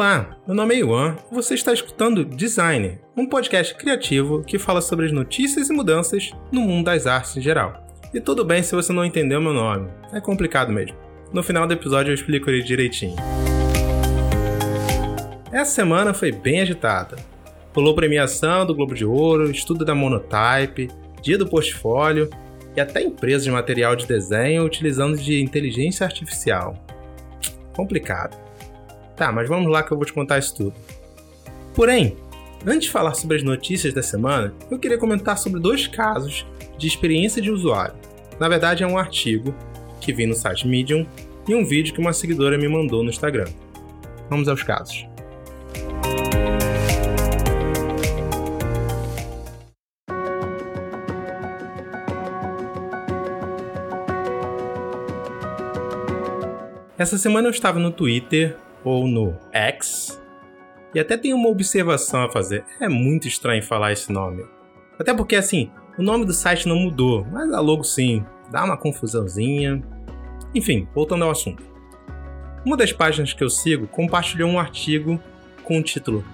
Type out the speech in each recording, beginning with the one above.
Olá, meu nome é Iwan e você está escutando Design, um podcast criativo que fala sobre as notícias e mudanças no mundo das artes em geral. E tudo bem se você não entendeu meu nome, é complicado mesmo. No final do episódio eu explico ele direitinho. Essa semana foi bem agitada. Pulou premiação do Globo de Ouro, estudo da Monotype, dia do portfólio e até empresas de material de desenho utilizando de inteligência artificial. Complicado. Tá, mas vamos lá que eu vou te contar isso tudo. Porém, antes de falar sobre as notícias da semana, eu queria comentar sobre dois casos de experiência de usuário. Na verdade, é um artigo que vi no site Medium e um vídeo que uma seguidora me mandou no Instagram. Vamos aos casos. Essa semana eu estava no Twitter ou no X e até tenho uma observação a fazer. É muito estranho falar esse nome. Até porque, assim, o nome do site não mudou, mas a logo sim, dá uma confusãozinha. Enfim, voltando ao assunto. Uma das páginas que eu sigo compartilhou um artigo com o título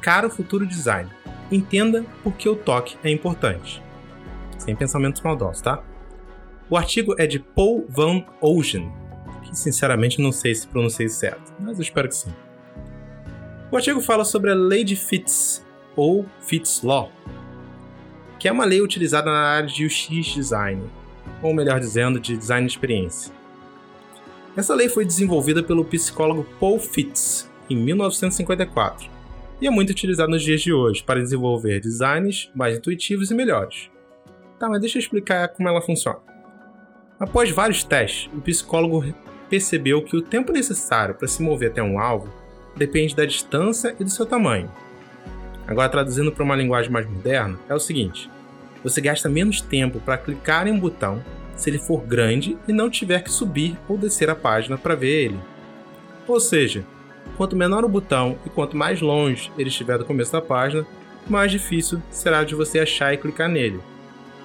Caro Futuro Design. Entenda por que o toque é importante. Sem pensamentos maldosos, tá? O artigo é de Paul Van Ocean, que sinceramente não sei se pronunciei certo, mas eu espero que sim. O artigo fala sobre a Lei de Fitts, ou Fitts Law, que é uma lei utilizada na área de UX Design, ou melhor dizendo, de design de experiência. Essa lei foi desenvolvida pelo psicólogo Paul Fitts em 1954 e é muito utilizada nos dias de hoje para desenvolver designs mais intuitivos e melhores. Tá, mas deixa eu explicar como ela funciona. Após vários testes, o psicólogo percebeu que o tempo necessário para se mover até um alvo depende da distância e do seu tamanho. Agora, traduzindo para uma linguagem mais moderna, é o seguinte: você gasta menos tempo para clicar em um botão se ele for grande e não tiver que subir ou descer a página para ver ele. Ou seja, quanto menor o botão e quanto mais longe ele estiver do começo da página, mais difícil será de você achar e clicar nele.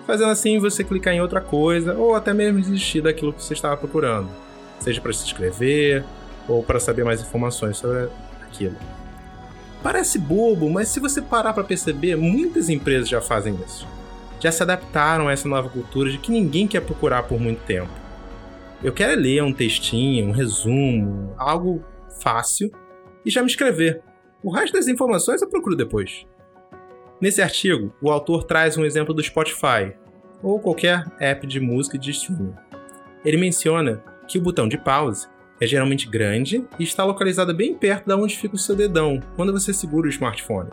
Fazendo assim, você clicar em outra coisa ou até mesmo desistir daquilo que você estava procurando seja para se inscrever ou para saber mais informações sobre aquilo. Parece bobo, mas se você parar para perceber, muitas empresas já fazem isso. Já se adaptaram a essa nova cultura de que ninguém quer procurar por muito tempo. Eu quero ler um textinho, um resumo, algo fácil e já me inscrever. O resto das informações eu procuro depois. Nesse artigo, o autor traz um exemplo do Spotify ou qualquer app de música de streaming. Ele menciona que o botão de pause é geralmente grande e está localizado bem perto de onde fica o seu dedão quando você segura o smartphone,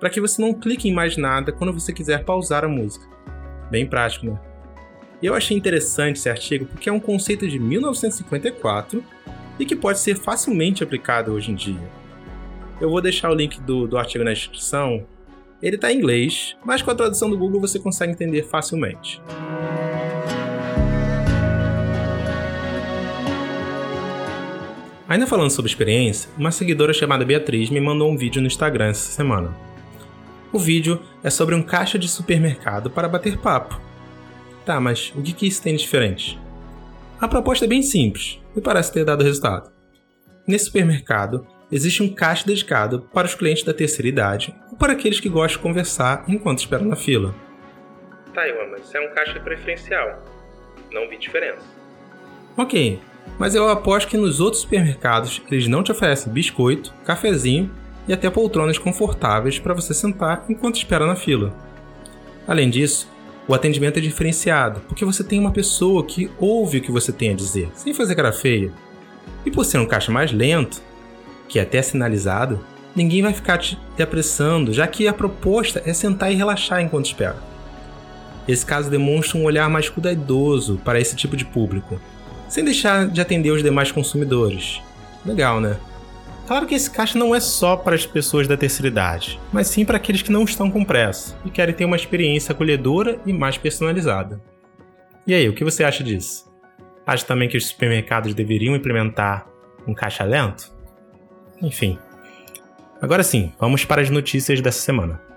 para que você não clique em mais nada quando você quiser pausar a música. Bem prático, né? Eu achei interessante esse artigo porque é um conceito de 1954 e que pode ser facilmente aplicado hoje em dia. Eu vou deixar o link do, do artigo na descrição. Ele está em inglês, mas com a tradução do Google você consegue entender facilmente. Ainda falando sobre experiência, uma seguidora chamada Beatriz me mandou um vídeo no Instagram essa semana. O vídeo é sobre um caixa de supermercado para bater papo. Tá, mas o que, isso tem de diferente? A proposta é bem simples e parece ter dado resultado. Nesse supermercado, existe um caixa dedicado para os clientes da terceira idade ou para aqueles que gostam de conversar enquanto esperam na fila. Tá, Iwan, mas isso é um caixa preferencial. Não vi diferença. Ok, mas eu aposto que nos outros supermercados eles não te oferecem biscoito, cafezinho e até poltronas confortáveis para você sentar enquanto espera na fila. Além disso, o atendimento é diferenciado, porque você tem uma pessoa que ouve o que você tem a dizer, sem fazer cara feia. E por ser um caixa mais lento, que é até sinalizado, ninguém vai ficar te apressando, já que a proposta é sentar e relaxar enquanto espera. Esse caso demonstra um olhar mais cuidadoso para esse tipo de público, sem deixar de atender os demais consumidores. Legal, né? Claro que esse caixa não é só para as pessoas da terceira idade, mas sim para aqueles que não estão com pressa e querem ter uma experiência acolhedora e mais personalizada. E aí, o que você acha disso? Acha também que os supermercados deveriam implementar um caixa lento? Enfim. Agora sim, vamos para as notícias dessa semana.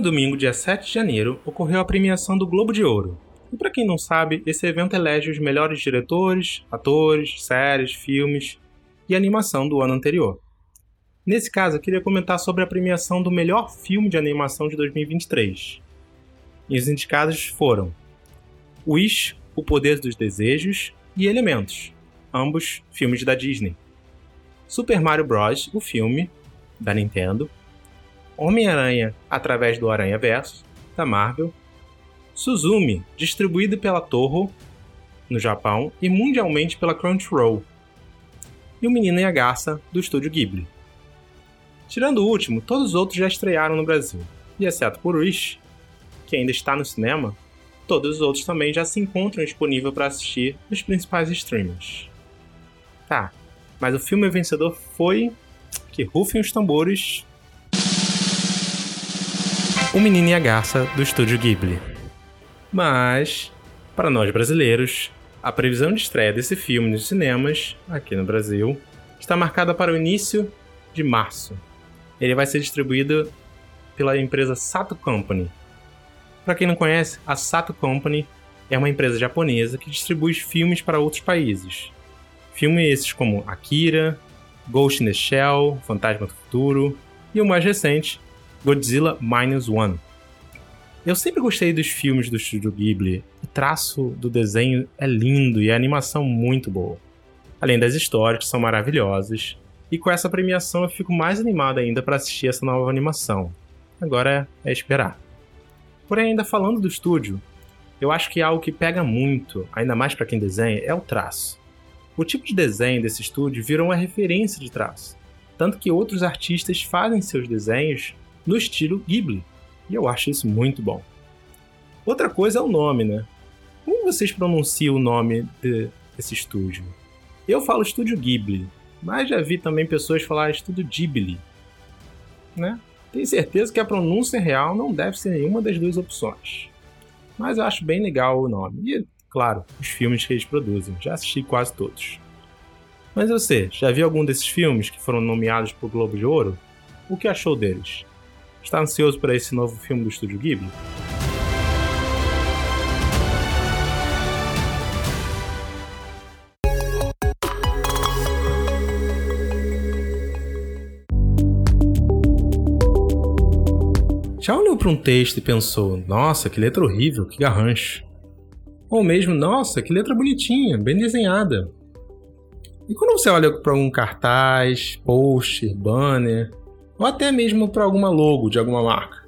Último domingo, dia 7 de janeiro, ocorreu a premiação do Globo de Ouro. E para quem não sabe, esse evento elege os melhores diretores, atores, séries, filmes e animação do ano anterior. Nesse caso, eu queria comentar sobre a premiação do melhor filme de animação de 2023. E os indicados foram Wish, O Poder dos Desejos e Elementos, ambos filmes da Disney. Super Mario Bros., o filme, da Nintendo, Homem-Aranha através do Aranha Verso, da Marvel, Suzumi, distribuído pela Toho, no Japão, e mundialmente pela Crunchyroll, e O Menino e a Garça, do estúdio Ghibli. Tirando o último, todos os outros já estrearam no Brasil, e exceto por Wish, que ainda está no cinema, todos os outros também já se encontram disponíveis para assistir nos principais streamers. Tá, mas o filme vencedor foi. Que rufem os tambores. O Menino e a Garça, do estúdio Ghibli. Mas, para nós brasileiros, a previsão de estreia desse filme nos cinemas, aqui no Brasil, está marcada para o início de março. Ele vai ser distribuído pela empresa Sato Company. Para quem não conhece, a Sato Company é uma empresa japonesa que distribui filmes para outros países. Filmes esses como Akira, Ghost in the Shell, Fantasma do Futuro e o mais recente, Godzilla Minus One. Eu sempre gostei dos filmes do estúdio Ghibli. O traço do desenho é lindo e a animação muito boa. Além das histórias que são maravilhosas. E com essa premiação eu fico mais animado ainda para assistir essa nova animação. Agora é esperar. Porém, ainda falando do estúdio, eu acho que algo que pega muito, ainda mais para quem desenha, é o traço. O tipo de desenho desse estúdio virou uma referência de traço, tanto que outros artistas fazem seus desenhos no estilo Ghibli, e eu acho isso muito bom. Outra coisa é o nome, né? Como vocês pronunciam o nome de, desse estúdio? Eu falo estúdio Ghibli, mas já vi também pessoas falar estúdio Ghibli, né? Tenho certeza que a pronúncia real não deve ser nenhuma das duas opções. Mas eu acho bem legal o nome. E claro, os filmes que eles produzem. Já assisti quase todos. Mas você, já viu algum desses filmes que foram nomeados para o Globo de Ouro? O que achou deles? Está ansioso para esse novo filme do Estúdio Ghibli? Já olhou para um texto e pensou: nossa, que letra horrível, que garrancho. Ou mesmo, nossa, que letra bonitinha, bem desenhada. E quando você olha para algum cartaz, poster, banner, ou até mesmo para alguma logo de alguma marca,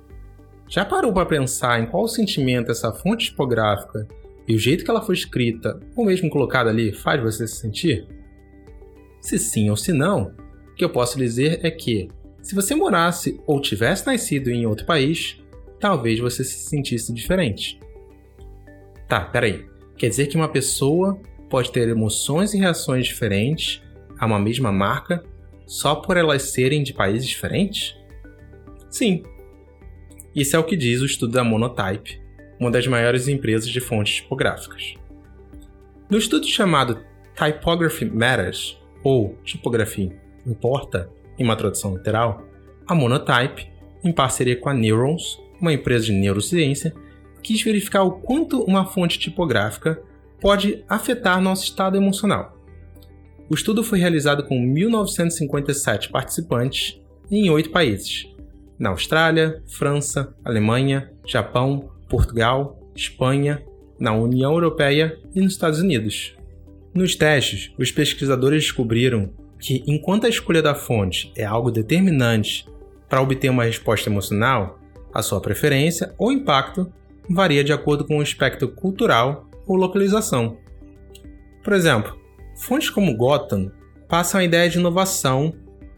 já parou para pensar em qual sentimento essa fonte tipográfica e o jeito que ela foi escrita, ou mesmo colocada ali, faz você se sentir? Se sim ou se não, o que eu posso dizer é que, se você morasse ou tivesse nascido em outro país, talvez você se sentisse diferente. Tá, peraí. Quer dizer que uma pessoa pode ter emoções e reações diferentes a uma mesma marca só por elas serem de países diferentes? Sim. Isso é o que diz o estudo da Monotype, uma das maiores empresas de fontes tipográficas. No estudo chamado Typography Matters, ou Tipografia Importa, em uma tradução literal, a Monotype, em parceria com a Neurons, uma empresa de neurociência, quis verificar o quanto uma fonte tipográfica pode afetar nosso estado emocional. O estudo foi realizado com 1957 participantes em oito países: na Austrália, França, Alemanha, Japão, Portugal, Espanha, na União Europeia e nos Estados Unidos. Nos testes, os pesquisadores descobriram que, enquanto a escolha da fonte é algo determinante para obter uma resposta emocional, a sua preferência ou impacto varia de acordo com o aspecto cultural ou localização. Por exemplo, fontes como Gotham passam a ideia de inovação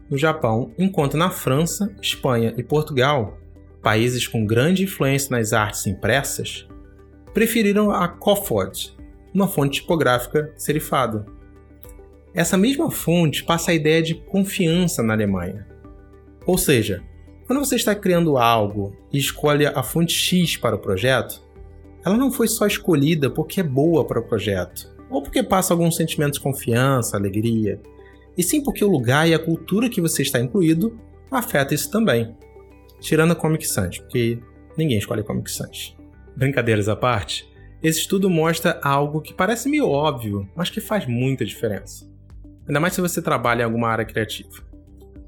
no Japão, enquanto na França, Espanha e Portugal, países com grande influência nas artes impressas, preferiram a Cofford, uma fonte tipográfica serifada. Essa mesma fonte passa a ideia de confiança na Alemanha. Ou seja, quando você está criando algo e escolhe a fonte X para o projeto, ela não foi só escolhida porque é boa para o projeto, ou porque passa algum sentimento de confiança, alegria, e sim porque o lugar e a cultura que você está incluído afeta isso também. tirando a Comic Sans, porque ninguém escolhe Comic Sans. Brincadeiras à parte, esse estudo mostra algo que parece meio óbvio, mas que faz muita diferença. Ainda mais se você trabalha em alguma área criativa,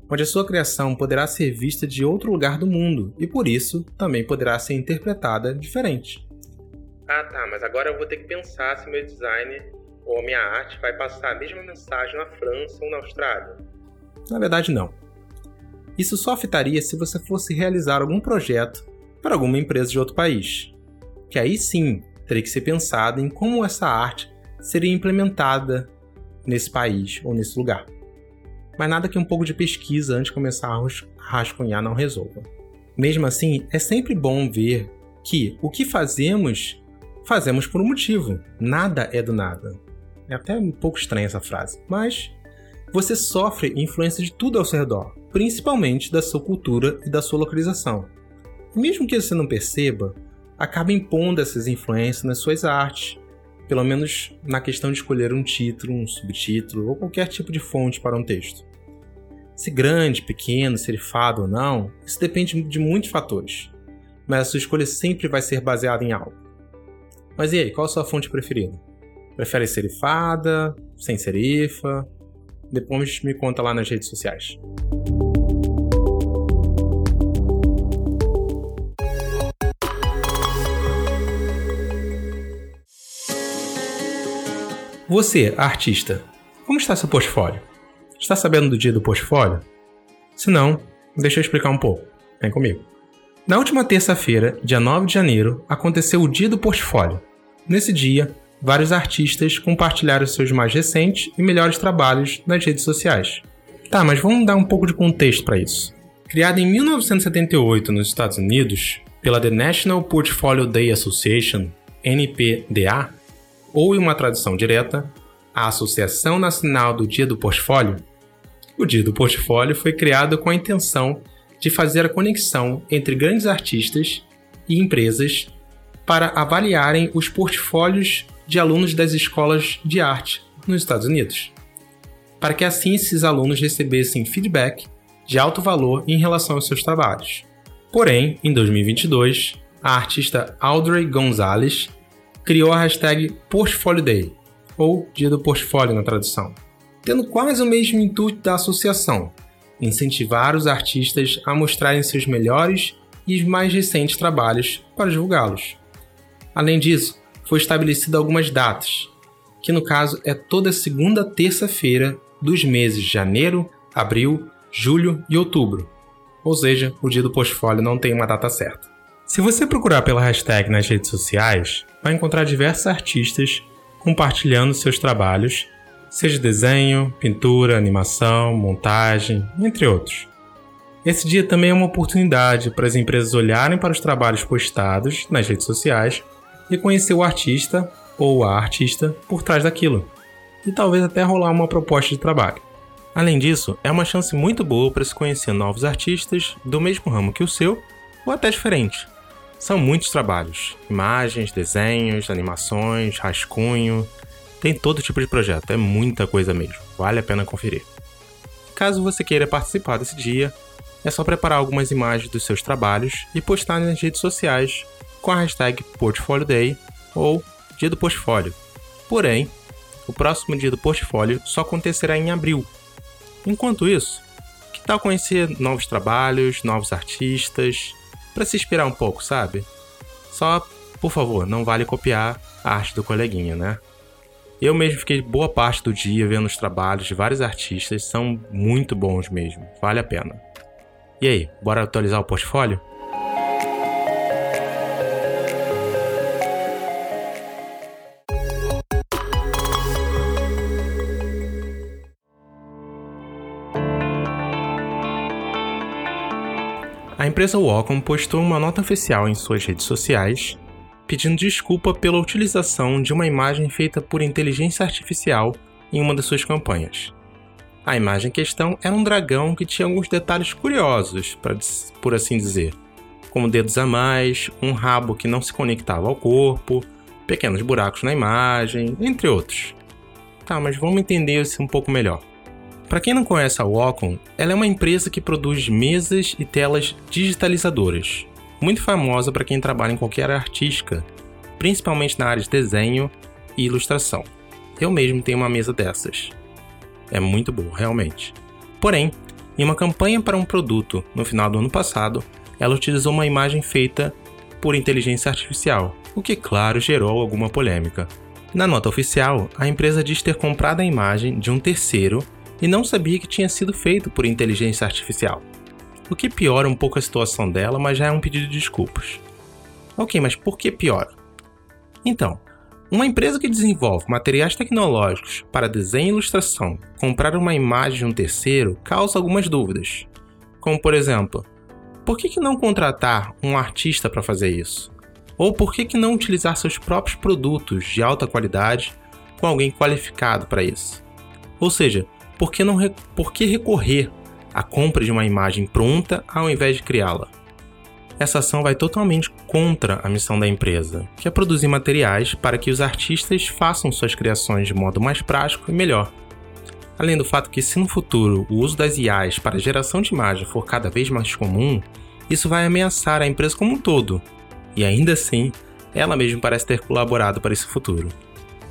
onde a sua criação poderá ser vista de outro lugar do mundo e por isso também poderá ser interpretada diferente. Ah, tá, mas agora eu vou ter que pensar se meu design ou minha arte vai passar a mesma mensagem na França ou na Austrália. Na verdade, não. Isso só afetaria se você fosse realizar algum projeto para alguma empresa de outro país, que aí sim teria que ser pensado em como essa arte seria implementada nesse país ou nesse lugar. Mas nada que um pouco de pesquisa antes de começar a rascunhar não resolva. Mesmo assim, é sempre bom ver que o que fazemos fazemos por um motivo. Nada é do nada. É até um pouco estranha essa frase, mas você sofre influência de tudo ao seu redor, principalmente da sua cultura e da sua localização. Mesmo que você não perceba, acaba impondo essas influências nas suas artes, pelo menos na questão de escolher um título, um subtítulo ou qualquer tipo de fonte para um texto. Se grande, pequeno, serifado ou não, isso depende de muitos fatores, mas a sua escolha sempre vai ser baseada em algo. Mas e aí, qual a sua fonte preferida? Prefere serifada, sem serifa? Depois me conta lá nas redes sociais. Você, artista, como está seu portfólio? Está sabendo do dia do portfólio? Se não, deixa eu explicar um pouco. Vem comigo. Na última terça-feira, dia 9 de janeiro, aconteceu o Dia do Portfólio. Nesse dia, vários artistas compartilharam seus mais recentes e melhores trabalhos nas redes sociais. Tá, mas vamos dar um pouco de contexto para isso. Criada em 1978 nos Estados Unidos pela The National Portfolio Day Association, NPDA, ou em uma tradução direta, a Associação Nacional do Dia do Portfólio, o Dia do Portfólio foi criado com a intenção de fazer a conexão entre grandes artistas e empresas para avaliarem os portfólios de alunos das escolas de arte nos Estados Unidos, para que assim esses alunos recebessem feedback de alto valor em relação aos seus trabalhos. Porém, em 2022, a artista Audrey Gonzalez criou a hashtag Portfolio Day, ou Dia do Portfólio na tradução, tendo quase o mesmo intuito da associação, incentivar os artistas a mostrarem seus melhores e mais recentes trabalhos para divulgá-los. Além disso, foi estabelecida algumas datas, que no caso é toda segunda terça-feira dos meses de janeiro, abril, julho e outubro. Ou seja, o dia do portfólio não tem uma data certa. Se você procurar pela hashtag nas redes sociais, vai encontrar diversos artistas compartilhando seus trabalhos, seja desenho, pintura, animação, montagem, entre outros. Esse dia também é uma oportunidade para as empresas olharem para os trabalhos postados nas redes sociais e conhecer o artista ou a artista por trás daquilo, e talvez até rolar uma proposta de trabalho. Além disso, é uma chance muito boa para se conhecer novos artistas do mesmo ramo que o seu ou até diferente. São muitos trabalhos: imagens, desenhos, animações, rascunho. Tem todo tipo de projeto, é muita coisa mesmo. Vale a pena conferir. Caso você queira participar desse dia, é só preparar algumas imagens dos seus trabalhos e postar nas redes sociais com a hashtag Portfolio Day ou Dia do Portfólio. Porém, o próximo dia do portfólio só acontecerá em abril. Enquanto isso, que tal conhecer novos trabalhos, novos artistas, para se inspirar um pouco, sabe? Só, por favor, não vale copiar a arte do coleguinha, né? Eu mesmo fiquei boa parte do dia vendo os trabalhos de vários artistas, são muito bons mesmo, vale a pena. E aí, bora atualizar o portfólio? A empresa Wacom postou uma nota oficial em suas redes sociais pedindo desculpa pela utilização de uma imagem feita por inteligência artificial em uma das suas campanhas. A imagem em questão era um dragão que tinha alguns detalhes curiosos, por assim dizer, como dedos a mais, um rabo que não se conectava ao corpo, pequenos buracos na imagem, entre outros. Tá, mas vamos entender isso um pouco melhor. Para quem não conhece a Wacom, ela é uma empresa que produz mesas e telas digitalizadoras, muito famosa para quem trabalha em qualquer área artística, principalmente na área de desenho e ilustração. Eu mesmo tenho uma mesa dessas. É muito boa, realmente. Porém, em uma campanha para um produto no final do ano passado, ela utilizou uma imagem feita por inteligência artificial, o que, claro, gerou alguma polêmica. Na nota oficial, a empresa diz ter comprado a imagem de um terceiro e não sabia que tinha sido feito por inteligência artificial. O que piora um pouco a situação dela, mas já é um pedido de desculpas. Ok, mas por que piora? Então, uma empresa que desenvolve materiais tecnológicos para desenho e ilustração comprar uma imagem de um terceiro causa algumas dúvidas. Como, por exemplo, por que, que não contratar um artista para fazer isso? Ou por que, que não utilizar seus próprios produtos de alta qualidade com alguém qualificado para isso? Ou seja, por que, não, por que recorrer à compra de uma imagem pronta ao invés de criá-la? Essa ação vai totalmente contra a missão da empresa, que é produzir materiais para que os artistas façam suas criações de modo mais prático e melhor. Além do fato que, se no futuro o uso das IAs para geração de imagem for cada vez mais comum, isso vai ameaçar a empresa como um todo, e ainda assim, ela mesma parece ter colaborado para esse futuro.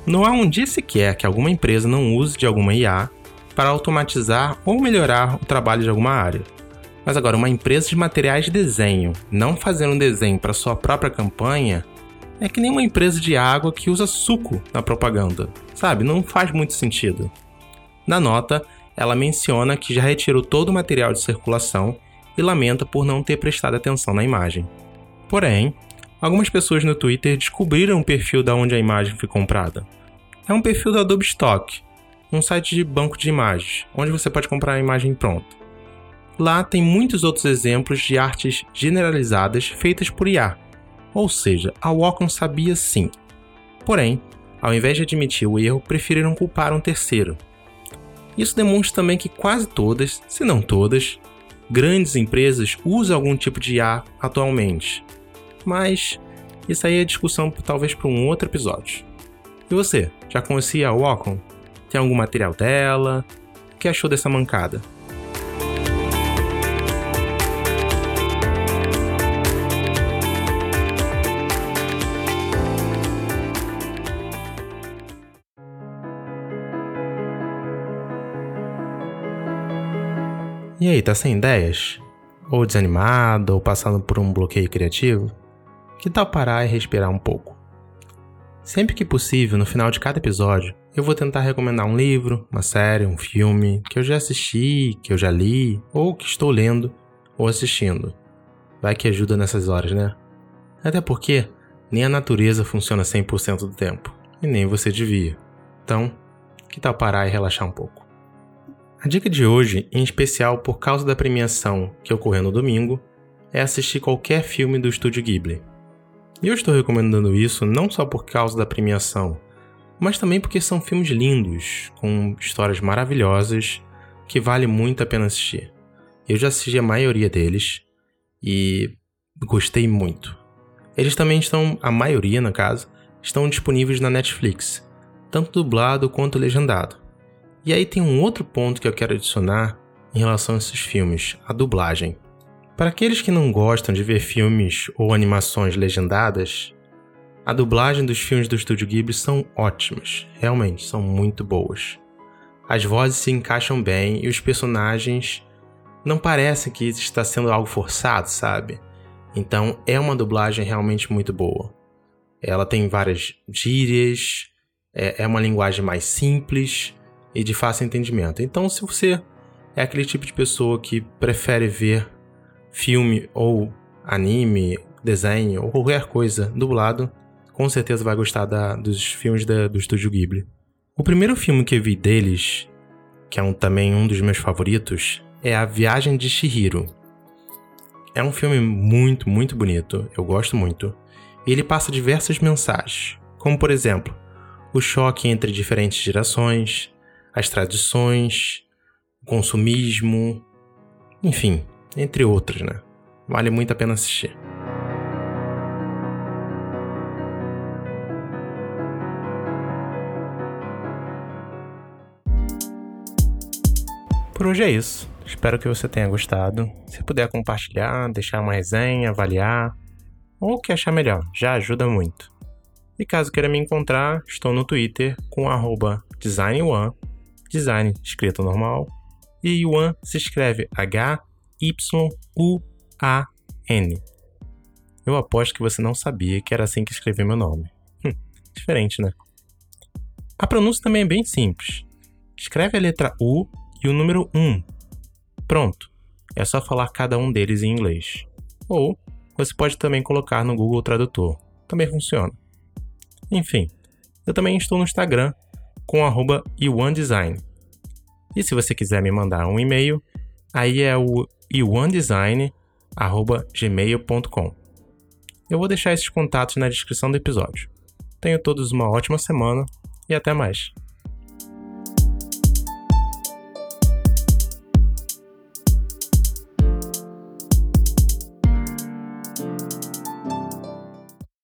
Não há um dia sequer que alguma empresa não use de alguma IA para automatizar ou melhorar o trabalho de alguma área. Mas agora, uma empresa de materiais de desenho não fazendo um desenho para sua própria campanha é que nem uma empresa de água que usa suco na propaganda. Sabe? Não faz muito sentido. Na nota, ela menciona que já retirou todo o material de circulação e lamenta por não ter prestado atenção na imagem. Porém, algumas pessoas no Twitter descobriram o perfil da onde a imagem foi comprada. É um perfil da Adobe Stock, um site de banco de imagens, onde você pode comprar a imagem pronta. Lá tem muitos outros exemplos de artes generalizadas feitas por IA, ou seja, a Wacom sabia sim. Porém, ao invés de admitir o erro, preferiram culpar um terceiro. Isso demonstra também que quase todas, se não todas, grandes empresas usam algum tipo de IA atualmente, mas isso aí é discussão talvez para um outro episódio. E você, já conhecia a Wacom? Tem algum material dela? O que achou dessa mancada? E aí, tá sem ideias? Ou desanimado, ou passando por um bloqueio criativo? Que tal parar e respirar um pouco? Sempre que possível, no final de cada episódio, eu vou tentar recomendar um livro, uma série, um filme que eu já assisti, que eu já li, ou que estou lendo ou assistindo. Vai que ajuda nessas horas, né? Até porque nem a natureza funciona 100% do tempo, e nem você devia. Então, que tal parar e relaxar um pouco? A dica de hoje, em especial por causa da premiação que ocorreu no domingo, é assistir qualquer filme do estúdio Ghibli. E eu estou recomendando isso não só por causa da premiação, mas também porque são filmes lindos, com histórias maravilhosas, que vale muito a pena assistir. Eu já assisti a maioria deles e gostei muito. Eles também estão, a maioria no caso, estão disponíveis na Netflix, tanto dublado quanto legendado. E aí tem um outro ponto que eu quero adicionar em relação a esses filmes, a dublagem. Para aqueles que não gostam de ver filmes ou animações legendadas, a dublagem dos filmes do Estúdio Ghibli são ótimas, realmente são muito boas. As vozes se encaixam bem e os personagens não parecem que está sendo algo forçado, sabe? Então é uma dublagem realmente muito boa. Ela tem várias gírias, é, é uma linguagem mais simples e de fácil entendimento. Então, se você é aquele tipo de pessoa que prefere ver filme ou anime, desenho ou qualquer coisa dublado, com certeza vai gostar da, dos filmes da, do estúdio Ghibli. O primeiro filme que eu vi deles, que é um, também um dos meus favoritos, é A Viagem de Shihiro. É um filme muito, muito bonito, eu gosto muito. E ele passa diversas mensagens, como por exemplo, o choque entre diferentes gerações, as tradições, o consumismo, enfim, entre outros, né? Vale muito a pena assistir. Por hoje é isso. Espero que você tenha gostado. Se puder compartilhar, deixar uma resenha, avaliar, ou o que achar melhor, já ajuda muito. E caso queira me encontrar, estou no Twitter com design1, design escrito normal, e Yuan se escreve H-Y-U-A-N. Eu aposto que você não sabia que era assim que escrevia meu nome. Hum, diferente, né? A pronúncia também é bem simples. Escreve a letra U e o número 1. Pronto. É só falar cada um deles em inglês. Ou você pode também colocar no Google Tradutor. Também funciona. Enfim, eu também estou no Instagram com iwandesign. E se você quiser me mandar um e-mail, aí é o iwandesign.gmail.com. Eu vou deixar esses contatos na descrição do episódio. Tenham todos uma ótima semana e até mais.